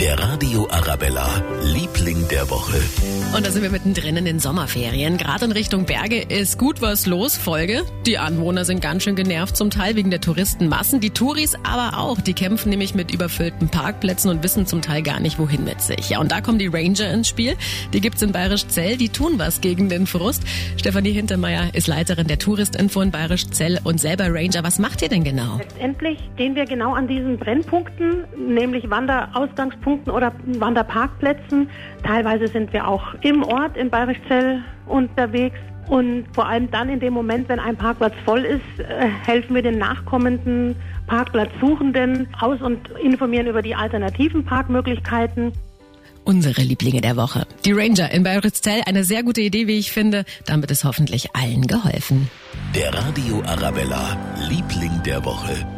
Der Radio Arabella, Liebling der Woche. Und da sind wir mittendrin in den Sommerferien. Gerade in Richtung Berge ist gut was los. Folge. Die Anwohner sind ganz schön genervt, zum Teil wegen der Touristenmassen. Die Touris aber auch. Die kämpfen nämlich mit überfüllten Parkplätzen und wissen zum Teil gar nicht, wohin mit sich. Ja, und da kommen die Ranger ins Spiel. Die gibt's in Bayerisch Zell. Die tun was gegen den Frust. Stefanie Hintermeier ist Leiterin der Touristinfo in Bayerisch Zell und selber Ranger. Was macht ihr denn genau? Letztendlich stehen wir genau an diesen Brennpunkten, nämlich Wanderausgangspunkten oder Wanderparkplätzen. Teilweise sind wir auch im Ort in Bayerischzell unterwegs. Und vor allem dann in dem Moment, wenn ein Parkplatz voll ist, äh, helfen wir den nachkommenden Parkplatzsuchenden aus und informieren über die alternativen Parkmöglichkeiten. Unsere Lieblinge der Woche. Die Ranger in Bayerischzell, eine sehr gute Idee, wie ich finde. Damit ist hoffentlich allen geholfen. Der Radio Arabella, Liebling der Woche.